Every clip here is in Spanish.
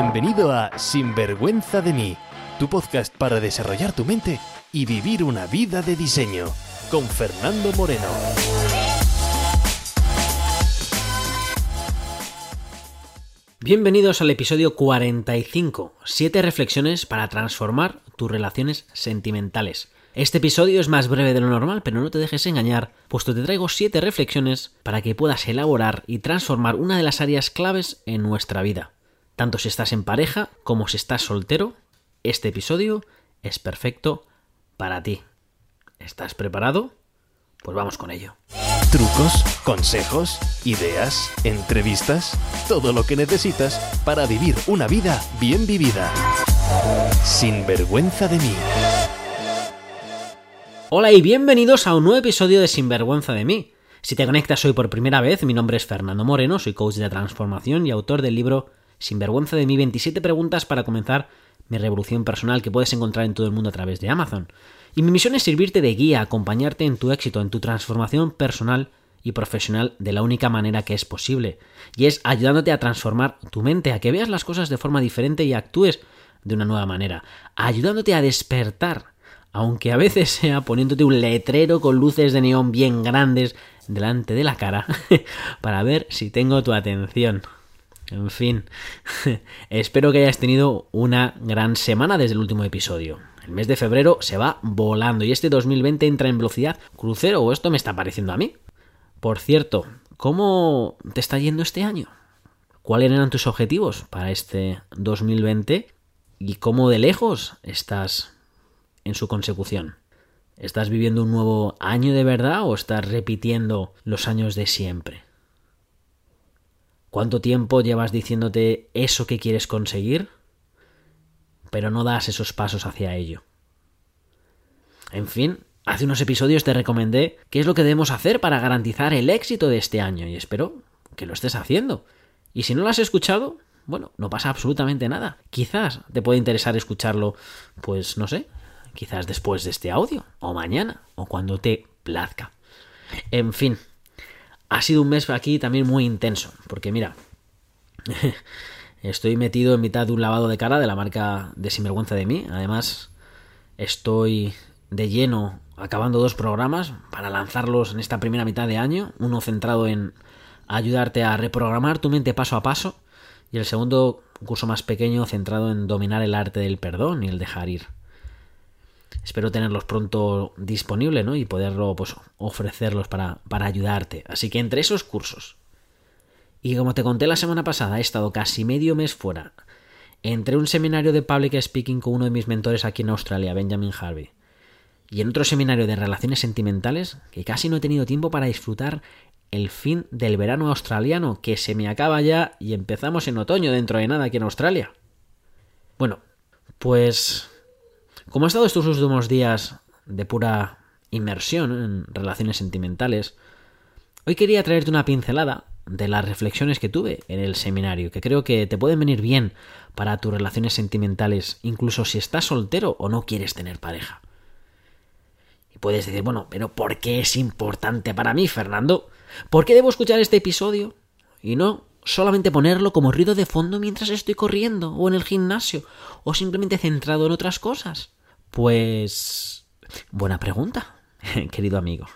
Bienvenido a Sinvergüenza de mí, tu podcast para desarrollar tu mente y vivir una vida de diseño, con Fernando Moreno. Bienvenidos al episodio 45, 7 reflexiones para transformar tus relaciones sentimentales. Este episodio es más breve de lo normal, pero no te dejes engañar, puesto te traigo 7 reflexiones para que puedas elaborar y transformar una de las áreas claves en nuestra vida. Tanto si estás en pareja como si estás soltero, este episodio es perfecto para ti. ¿Estás preparado? Pues vamos con ello. Trucos, consejos, ideas, entrevistas, todo lo que necesitas para vivir una vida bien vivida. Sin vergüenza de mí. Hola y bienvenidos a un nuevo episodio de Sinvergüenza de mí. Si te conectas hoy por primera vez, mi nombre es Fernando Moreno, soy coach de transformación y autor del libro Sinvergüenza de mí 27 preguntas para comenzar mi revolución personal que puedes encontrar en todo el mundo a través de Amazon. Y mi misión es servirte de guía, acompañarte en tu éxito, en tu transformación personal y profesional de la única manera que es posible. Y es ayudándote a transformar tu mente, a que veas las cosas de forma diferente y actúes de una nueva manera. Ayudándote a despertar, aunque a veces sea poniéndote un letrero con luces de neón bien grandes delante de la cara, para ver si tengo tu atención. En fin, espero que hayas tenido una gran semana desde el último episodio. El mes de febrero se va volando y este 2020 entra en velocidad crucero o esto me está pareciendo a mí. Por cierto, ¿cómo te está yendo este año? ¿Cuáles eran tus objetivos para este 2020? ¿Y cómo de lejos estás en su consecución? ¿Estás viviendo un nuevo año de verdad o estás repitiendo los años de siempre? ¿Cuánto tiempo llevas diciéndote eso que quieres conseguir? Pero no das esos pasos hacia ello. En fin, hace unos episodios te recomendé qué es lo que debemos hacer para garantizar el éxito de este año y espero que lo estés haciendo. Y si no lo has escuchado, bueno, no pasa absolutamente nada. Quizás te puede interesar escucharlo, pues no sé, quizás después de este audio, o mañana, o cuando te plazca. En fin, ha sido un mes aquí también muy intenso, porque mira, estoy metido en mitad de un lavado de cara de la marca de Sinvergüenza de mí. Además, estoy de lleno acabando dos programas para lanzarlos en esta primera mitad de año. Uno centrado en ayudarte a reprogramar tu mente paso a paso y el segundo curso más pequeño centrado en dominar el arte del perdón y el dejar ir espero tenerlos pronto disponibles ¿no? y poderlo pues, ofrecerlos para, para ayudarte. Así que entre esos cursos, y como te conté la semana pasada, he estado casi medio mes fuera. Entre un seminario de public speaking con uno de mis mentores aquí en Australia, Benjamin Harvey, y en otro seminario de relaciones sentimentales, que casi no he tenido tiempo para disfrutar el fin del verano australiano, que se me acaba ya y empezamos en otoño dentro de nada aquí en Australia. Bueno, pues como he estado estos últimos días de pura inmersión en relaciones sentimentales, hoy quería traerte una pincelada de las reflexiones que tuve en el seminario, que creo que te pueden venir bien para tus relaciones sentimentales, incluso si estás soltero o no quieres tener pareja. Y puedes decir, bueno, pero ¿por qué es importante para mí, Fernando? ¿Por qué debo escuchar este episodio? Y no solamente ponerlo como ruido de fondo mientras estoy corriendo o en el gimnasio, o simplemente centrado en otras cosas. Pues... Buena pregunta, querido amigo.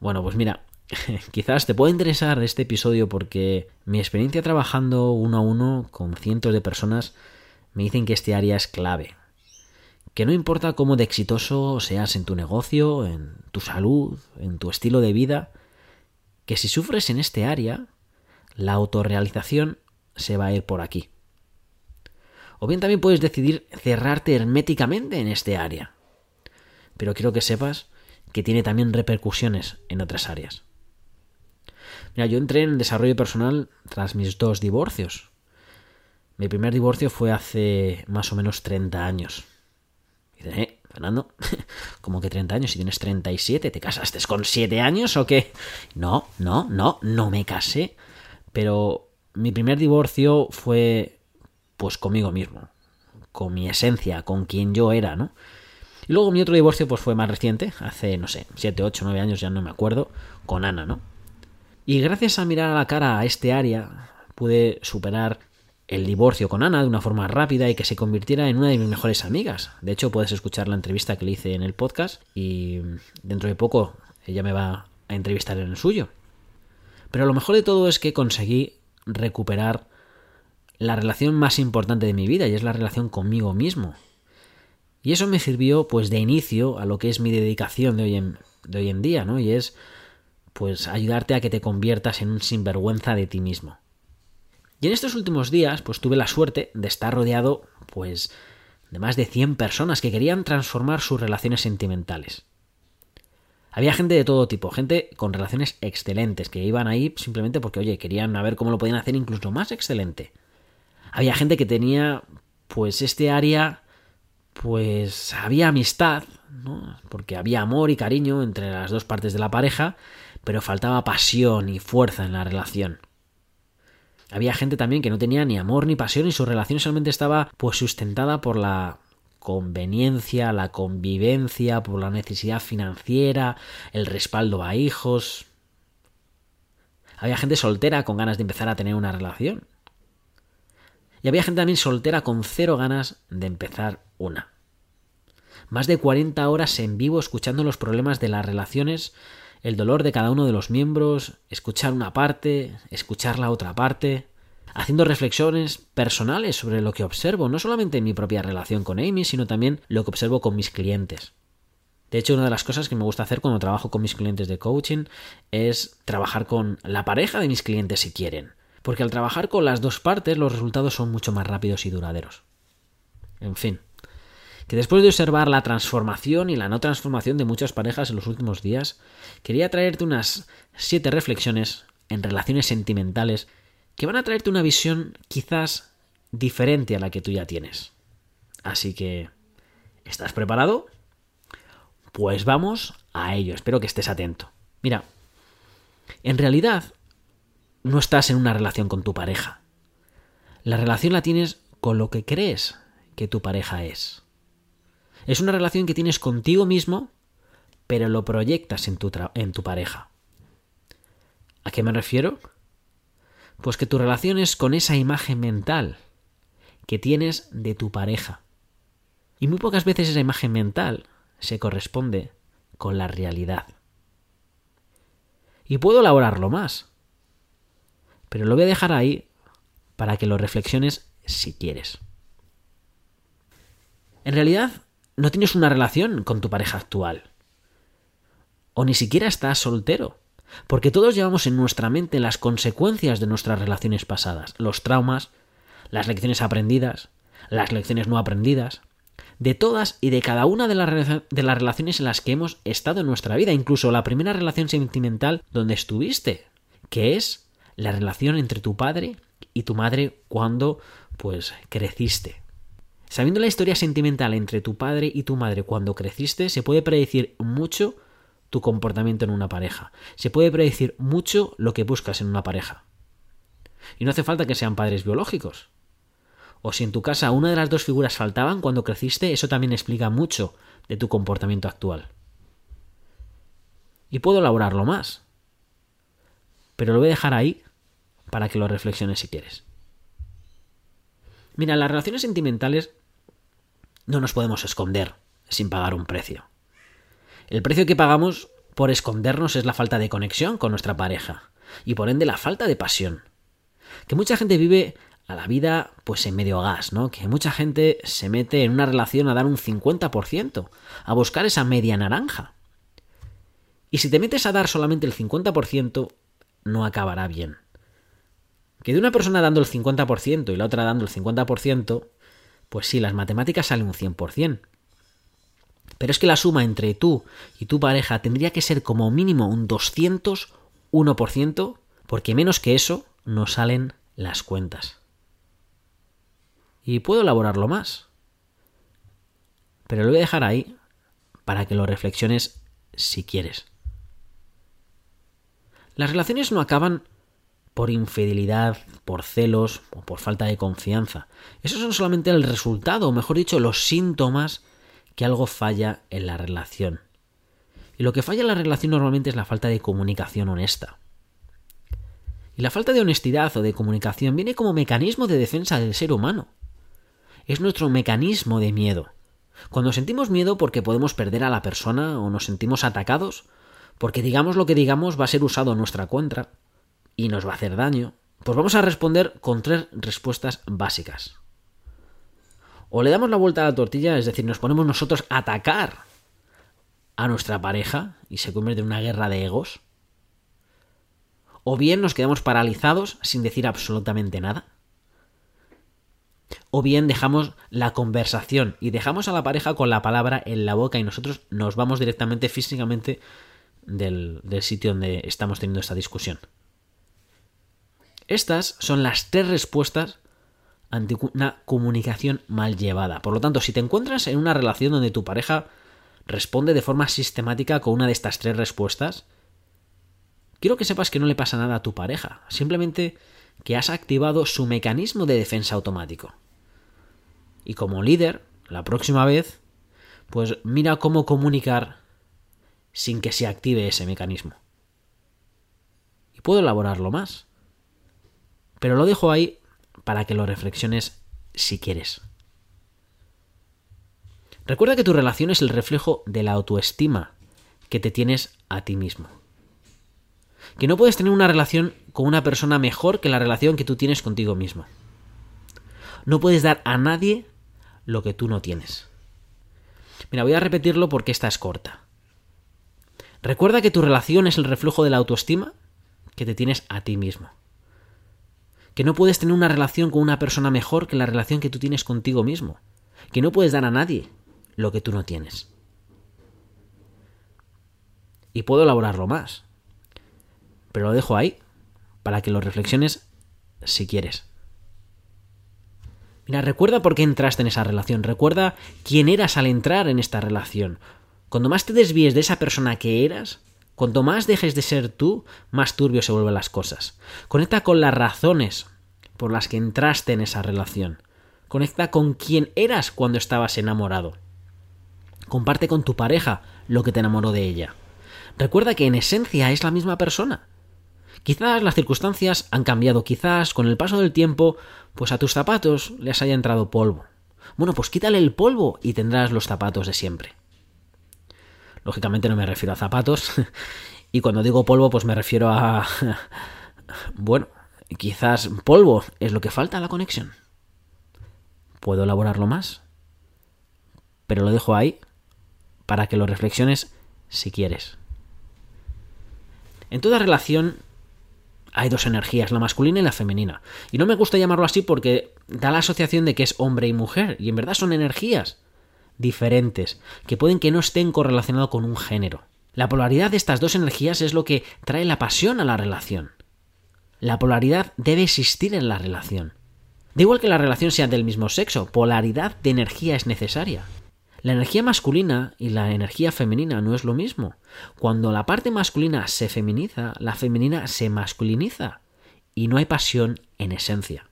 Bueno, pues mira, quizás te pueda interesar este episodio porque mi experiencia trabajando uno a uno con cientos de personas me dicen que este área es clave. Que no importa cómo de exitoso seas en tu negocio, en tu salud, en tu estilo de vida, que si sufres en este área, la autorrealización se va a ir por aquí. O bien también puedes decidir cerrarte herméticamente en este área. Pero quiero que sepas que tiene también repercusiones en otras áreas. Mira, yo entré en el desarrollo personal tras mis dos divorcios. Mi primer divorcio fue hace más o menos 30 años. Y eh, Fernando, como que 30 años, si tienes 37, ¿te casaste con 7 años o qué? No, no, no, no me casé. Pero mi primer divorcio fue pues conmigo mismo, con mi esencia, con quien yo era, ¿no? Y luego mi otro divorcio pues fue más reciente, hace, no sé, 7, 8, 9 años, ya no me acuerdo, con Ana, ¿no? Y gracias a mirar a la cara a este área, pude superar el divorcio con Ana de una forma rápida y que se convirtiera en una de mis mejores amigas. De hecho, puedes escuchar la entrevista que le hice en el podcast y dentro de poco ella me va a entrevistar en el suyo. Pero lo mejor de todo es que conseguí recuperar la relación más importante de mi vida y es la relación conmigo mismo. Y eso me sirvió pues de inicio a lo que es mi dedicación de hoy en, de hoy en día, ¿no? Y es pues ayudarte a que te conviertas en un sinvergüenza de ti mismo. Y en estos últimos días pues tuve la suerte de estar rodeado pues de más de 100 personas que querían transformar sus relaciones sentimentales. Había gente de todo tipo, gente con relaciones excelentes, que iban ahí simplemente porque, oye, querían ver cómo lo podían hacer incluso más excelente. Había gente que tenía, pues, este área pues había amistad, ¿no? porque había amor y cariño entre las dos partes de la pareja, pero faltaba pasión y fuerza en la relación. Había gente también que no tenía ni amor ni pasión y su relación solamente estaba pues sustentada por la conveniencia, la convivencia, por la necesidad financiera, el respaldo a hijos. Había gente soltera con ganas de empezar a tener una relación. Y había gente también soltera con cero ganas de empezar una. Más de 40 horas en vivo escuchando los problemas de las relaciones, el dolor de cada uno de los miembros, escuchar una parte, escuchar la otra parte, haciendo reflexiones personales sobre lo que observo, no solamente en mi propia relación con Amy, sino también lo que observo con mis clientes. De hecho, una de las cosas que me gusta hacer cuando trabajo con mis clientes de coaching es trabajar con la pareja de mis clientes si quieren. Porque al trabajar con las dos partes los resultados son mucho más rápidos y duraderos. En fin, que después de observar la transformación y la no transformación de muchas parejas en los últimos días, quería traerte unas siete reflexiones en relaciones sentimentales que van a traerte una visión quizás diferente a la que tú ya tienes. Así que, ¿estás preparado? Pues vamos a ello, espero que estés atento. Mira, en realidad no estás en una relación con tu pareja. La relación la tienes con lo que crees que tu pareja es. Es una relación que tienes contigo mismo, pero lo proyectas en tu, en tu pareja. ¿A qué me refiero? Pues que tu relación es con esa imagen mental que tienes de tu pareja. Y muy pocas veces esa imagen mental se corresponde con la realidad. Y puedo elaborarlo más, pero lo voy a dejar ahí para que lo reflexiones si quieres. En realidad, no tienes una relación con tu pareja actual. O ni siquiera estás soltero. Porque todos llevamos en nuestra mente las consecuencias de nuestras relaciones pasadas, los traumas, las lecciones aprendidas, las lecciones no aprendidas, de todas y de cada una de las, de las relaciones en las que hemos estado en nuestra vida, incluso la primera relación sentimental donde estuviste, que es la relación entre tu padre y tu madre cuando pues creciste. Sabiendo la historia sentimental entre tu padre y tu madre cuando creciste, se puede predecir mucho tu comportamiento en una pareja. Se puede predecir mucho lo que buscas en una pareja. Y no hace falta que sean padres biológicos. O si en tu casa una de las dos figuras faltaban cuando creciste, eso también explica mucho de tu comportamiento actual. Y puedo elaborarlo más. Pero lo voy a dejar ahí para que lo reflexiones si quieres. Mira, las relaciones sentimentales no nos podemos esconder sin pagar un precio. El precio que pagamos por escondernos es la falta de conexión con nuestra pareja y por ende la falta de pasión. Que mucha gente vive a la vida pues en medio gas, ¿no? Que mucha gente se mete en una relación a dar un 50%, a buscar esa media naranja. Y si te metes a dar solamente el 50%, no acabará bien. Que de una persona dando el 50% y la otra dando el 50%, pues sí, las matemáticas salen un 100%. Pero es que la suma entre tú y tu pareja tendría que ser como mínimo un 201%, porque menos que eso no salen las cuentas. Y puedo elaborarlo más. Pero lo voy a dejar ahí para que lo reflexiones si quieres. Las relaciones no acaban por infidelidad, por celos o por falta de confianza. Esos son solamente el resultado, o mejor dicho, los síntomas que algo falla en la relación. Y lo que falla en la relación normalmente es la falta de comunicación honesta. Y la falta de honestidad o de comunicación viene como mecanismo de defensa del ser humano. Es nuestro mecanismo de miedo. Cuando sentimos miedo porque podemos perder a la persona o nos sentimos atacados, porque digamos lo que digamos va a ser usado en nuestra contra y nos va a hacer daño, pues vamos a responder con tres respuestas básicas. O le damos la vuelta a la tortilla, es decir, nos ponemos nosotros a atacar a nuestra pareja y se convierte en una guerra de egos. O bien nos quedamos paralizados sin decir absolutamente nada. O bien dejamos la conversación y dejamos a la pareja con la palabra en la boca y nosotros nos vamos directamente físicamente del, sitio donde estamos teniendo esta discusión. Estas son las tres respuestas ante una comunicación mal llevada. Por lo tanto, si te encuentras en una relación donde tu pareja responde de forma sistemática con una de estas tres respuestas, quiero que sepas que no le pasa nada a tu pareja, simplemente que has activado su mecanismo de defensa automático. Y como líder, la próxima vez, pues mira cómo comunicar sin que se active ese mecanismo. Y puedo elaborarlo más. Pero lo dejo ahí para que lo reflexiones si quieres. Recuerda que tu relación es el reflejo de la autoestima que te tienes a ti mismo. Que no puedes tener una relación con una persona mejor que la relación que tú tienes contigo mismo. No puedes dar a nadie lo que tú no tienes. Mira, voy a repetirlo porque esta es corta. Recuerda que tu relación es el reflejo de la autoestima que te tienes a ti mismo. Que no puedes tener una relación con una persona mejor que la relación que tú tienes contigo mismo. Que no puedes dar a nadie lo que tú no tienes. Y puedo elaborarlo más. Pero lo dejo ahí para que lo reflexiones si quieres. Mira, recuerda por qué entraste en esa relación, recuerda quién eras al entrar en esta relación. Cuando más te desvíes de esa persona que eras, cuanto más dejes de ser tú, más turbio se vuelven las cosas. Conecta con las razones por las que entraste en esa relación. Conecta con quién eras cuando estabas enamorado. Comparte con tu pareja lo que te enamoró de ella. Recuerda que en esencia es la misma persona. Quizás las circunstancias han cambiado, quizás con el paso del tiempo, pues a tus zapatos les haya entrado polvo. Bueno, pues quítale el polvo y tendrás los zapatos de siempre. Lógicamente no me refiero a zapatos. y cuando digo polvo, pues me refiero a... bueno, quizás polvo es lo que falta a la conexión. ¿Puedo elaborarlo más? Pero lo dejo ahí para que lo reflexiones si quieres. En toda relación hay dos energías, la masculina y la femenina. Y no me gusta llamarlo así porque da la asociación de que es hombre y mujer, y en verdad son energías diferentes, que pueden que no estén correlacionados con un género. La polaridad de estas dos energías es lo que trae la pasión a la relación. La polaridad debe existir en la relación. Da igual que la relación sea del mismo sexo, polaridad de energía es necesaria. La energía masculina y la energía femenina no es lo mismo. Cuando la parte masculina se feminiza, la femenina se masculiniza y no hay pasión en esencia.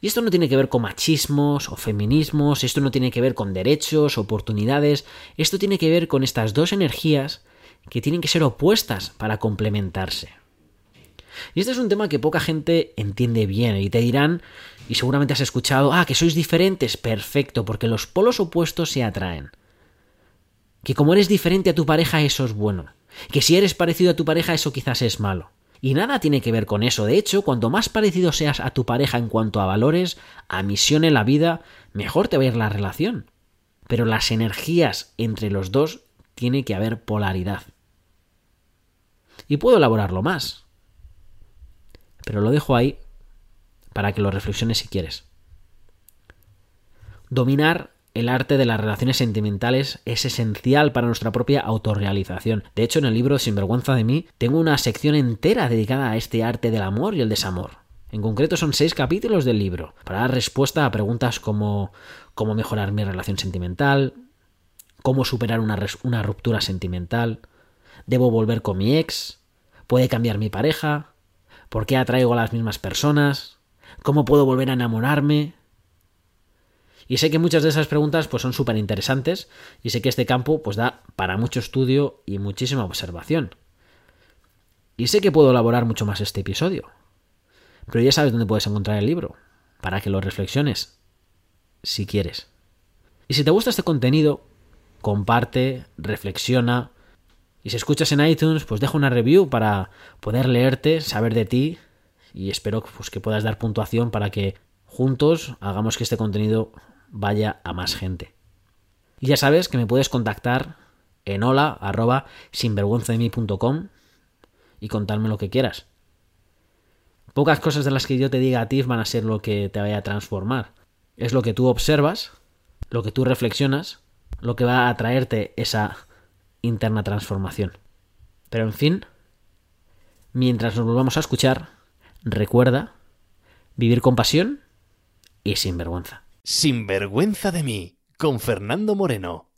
Y esto no tiene que ver con machismos o feminismos, esto no tiene que ver con derechos, oportunidades, esto tiene que ver con estas dos energías que tienen que ser opuestas para complementarse. Y este es un tema que poca gente entiende bien y te dirán, y seguramente has escuchado, ah, que sois diferentes, perfecto, porque los polos opuestos se atraen. Que como eres diferente a tu pareja, eso es bueno. Que si eres parecido a tu pareja, eso quizás es malo. Y nada tiene que ver con eso. De hecho, cuanto más parecido seas a tu pareja en cuanto a valores, a misión en la vida, mejor te va a ir la relación. Pero las energías entre los dos tiene que haber polaridad. Y puedo elaborarlo más pero lo dejo ahí para que lo reflexiones si quieres. Dominar el arte de las relaciones sentimentales es esencial para nuestra propia autorrealización. De hecho, en el libro Sinvergüenza de mí tengo una sección entera dedicada a este arte del amor y el desamor. En concreto son seis capítulos del libro, para dar respuesta a preguntas como cómo mejorar mi relación sentimental, cómo superar una, una ruptura sentimental, debo volver con mi ex, puede cambiar mi pareja, ¿Por qué atraigo a las mismas personas? ¿Cómo puedo volver a enamorarme? Y sé que muchas de esas preguntas pues, son súper interesantes y sé que este campo pues, da para mucho estudio y muchísima observación. Y sé que puedo elaborar mucho más este episodio. Pero ya sabes dónde puedes encontrar el libro, para que lo reflexiones, si quieres. Y si te gusta este contenido, comparte, reflexiona. Y si escuchas en iTunes, pues deja una review para poder leerte, saber de ti. Y espero pues, que puedas dar puntuación para que juntos hagamos que este contenido vaya a más gente. Y ya sabes que me puedes contactar en hola arroba sinvergüenzademí.com y contarme lo que quieras. Pocas cosas de las que yo te diga a ti van a ser lo que te vaya a transformar. Es lo que tú observas, lo que tú reflexionas, lo que va a traerte esa interna transformación. Pero en fin, mientras nos volvamos a escuchar, recuerda vivir con pasión y sin vergüenza. Sin vergüenza de mí, con Fernando Moreno.